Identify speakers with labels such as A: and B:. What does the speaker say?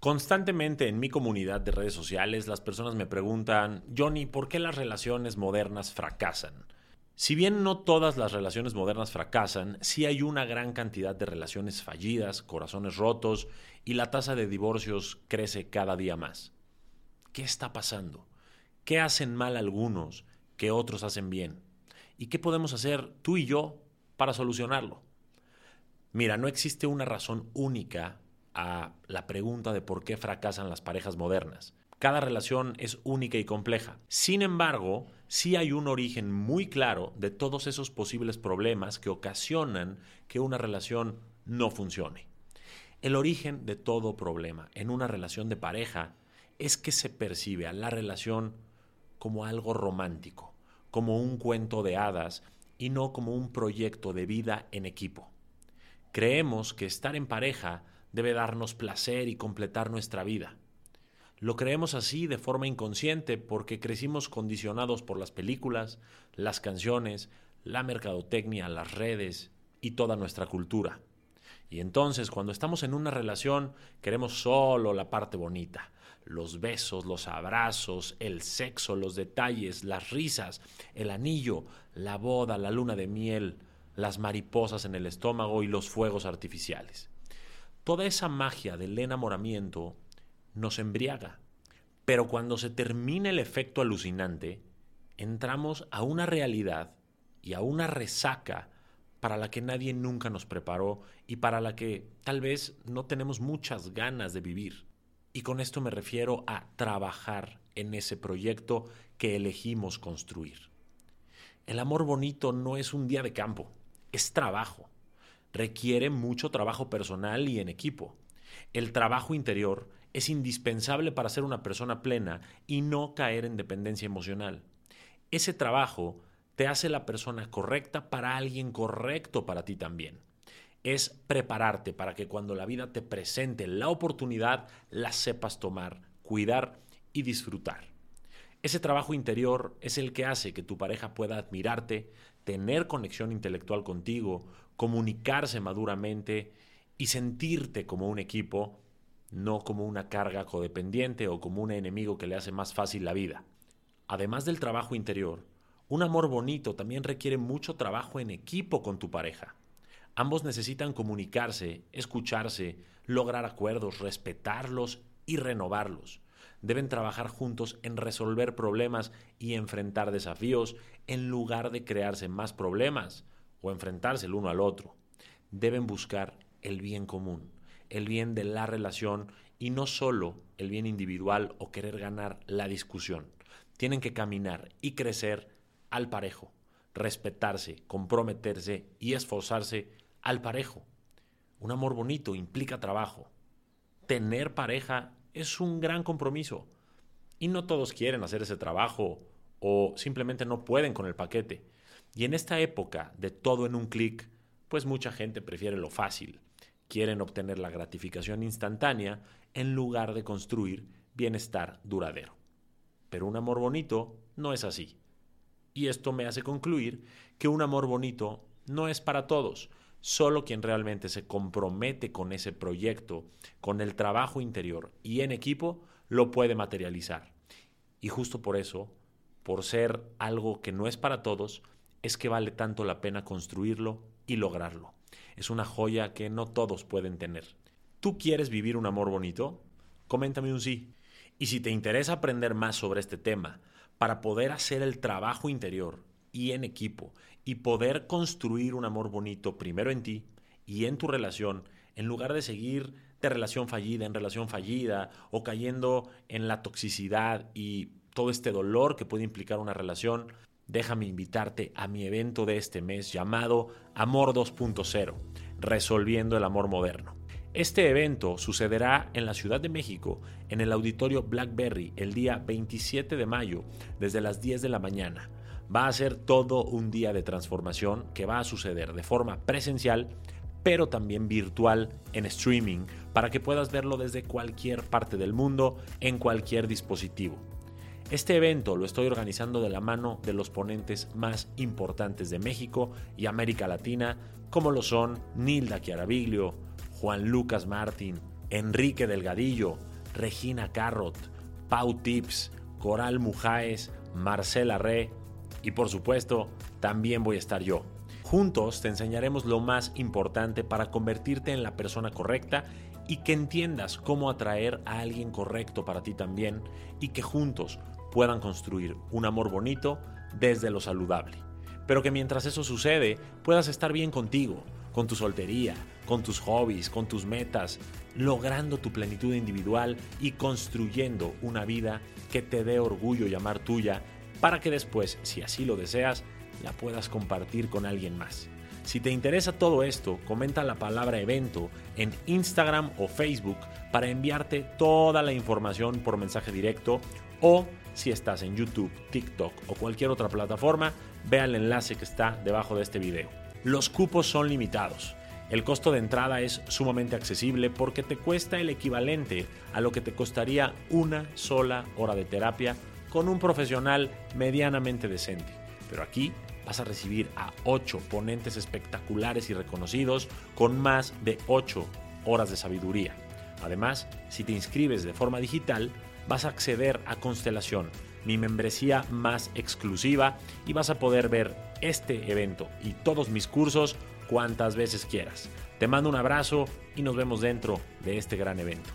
A: Constantemente en mi comunidad de redes sociales las personas me preguntan, Johnny, ¿por qué las relaciones modernas fracasan? Si bien no todas las relaciones modernas fracasan, sí hay una gran cantidad de relaciones fallidas, corazones rotos y la tasa de divorcios crece cada día más. ¿Qué está pasando? ¿Qué hacen mal algunos que otros hacen bien? ¿Y qué podemos hacer tú y yo para solucionarlo? Mira, no existe una razón única a la pregunta de por qué fracasan las parejas modernas. Cada relación es única y compleja. Sin embargo, sí hay un origen muy claro de todos esos posibles problemas que ocasionan que una relación no funcione. El origen de todo problema en una relación de pareja es que se percibe a la relación como algo romántico, como un cuento de hadas y no como un proyecto de vida en equipo. Creemos que estar en pareja debe darnos placer y completar nuestra vida. Lo creemos así de forma inconsciente porque crecimos condicionados por las películas, las canciones, la mercadotecnia, las redes y toda nuestra cultura. Y entonces cuando estamos en una relación queremos solo la parte bonita, los besos, los abrazos, el sexo, los detalles, las risas, el anillo, la boda, la luna de miel, las mariposas en el estómago y los fuegos artificiales. Toda esa magia del enamoramiento nos embriaga. Pero cuando se termina el efecto alucinante, entramos a una realidad y a una resaca para la que nadie nunca nos preparó y para la que tal vez no tenemos muchas ganas de vivir. Y con esto me refiero a trabajar en ese proyecto que elegimos construir. El amor bonito no es un día de campo, es trabajo. Requiere mucho trabajo personal y en equipo. El trabajo interior es indispensable para ser una persona plena y no caer en dependencia emocional. Ese trabajo te hace la persona correcta para alguien correcto para ti también. Es prepararte para que cuando la vida te presente la oportunidad, la sepas tomar, cuidar y disfrutar. Ese trabajo interior es el que hace que tu pareja pueda admirarte, tener conexión intelectual contigo, comunicarse maduramente y sentirte como un equipo no como una carga codependiente o como un enemigo que le hace más fácil la vida. Además del trabajo interior, un amor bonito también requiere mucho trabajo en equipo con tu pareja. Ambos necesitan comunicarse, escucharse, lograr acuerdos, respetarlos y renovarlos. Deben trabajar juntos en resolver problemas y enfrentar desafíos en lugar de crearse más problemas o enfrentarse el uno al otro. Deben buscar el bien común el bien de la relación y no solo el bien individual o querer ganar la discusión. Tienen que caminar y crecer al parejo, respetarse, comprometerse y esforzarse al parejo. Un amor bonito implica trabajo. Tener pareja es un gran compromiso y no todos quieren hacer ese trabajo o simplemente no pueden con el paquete. Y en esta época de todo en un clic, pues mucha gente prefiere lo fácil, quieren obtener la gratificación instantánea en lugar de construir bienestar duradero. Pero un amor bonito no es así. Y esto me hace concluir que un amor bonito no es para todos. Solo quien realmente se compromete con ese proyecto, con el trabajo interior y en equipo, lo puede materializar. Y justo por eso, por ser algo que no es para todos, es que vale tanto la pena construirlo y lograrlo es una joya que no todos pueden tener. ¿Tú quieres vivir un amor bonito? Coméntame un sí. Y si te interesa aprender más sobre este tema, para poder hacer el trabajo interior y en equipo y poder construir un amor bonito primero en ti y en tu relación, en lugar de seguir de relación fallida en relación fallida o cayendo en la toxicidad y todo este dolor que puede implicar una relación, déjame invitarte a mi evento de este mes llamado Amor 2.0, Resolviendo el Amor Moderno. Este evento sucederá en la Ciudad de México, en el auditorio Blackberry, el día 27 de mayo, desde las 10 de la mañana. Va a ser todo un día de transformación que va a suceder de forma presencial, pero también virtual en streaming, para que puedas verlo desde cualquier parte del mundo, en cualquier dispositivo. Este evento lo estoy organizando de la mano de los ponentes más importantes de México y América Latina, como lo son Nilda Chiaraviglio, Juan Lucas Martín, Enrique Delgadillo, Regina Carrot, Pau Tips, Coral Mujaes, Marcela Re y por supuesto también voy a estar yo. Juntos te enseñaremos lo más importante para convertirte en la persona correcta y que entiendas cómo atraer a alguien correcto para ti también y que juntos puedan construir un amor bonito desde lo saludable. Pero que mientras eso sucede puedas estar bien contigo, con tu soltería, con tus hobbies, con tus metas, logrando tu plenitud individual y construyendo una vida que te dé orgullo llamar tuya para que después, si así lo deseas, la puedas compartir con alguien más. Si te interesa todo esto, comenta la palabra evento en Instagram o Facebook para enviarte toda la información por mensaje directo o si estás en YouTube, TikTok o cualquier otra plataforma, vea el enlace que está debajo de este video. Los cupos son limitados. El costo de entrada es sumamente accesible porque te cuesta el equivalente a lo que te costaría una sola hora de terapia con un profesional medianamente decente. Pero aquí vas a recibir a 8 ponentes espectaculares y reconocidos con más de 8 horas de sabiduría. Además, si te inscribes de forma digital, vas a acceder a Constelación, mi membresía más exclusiva, y vas a poder ver este evento y todos mis cursos cuantas veces quieras. Te mando un abrazo y nos vemos dentro de este gran evento.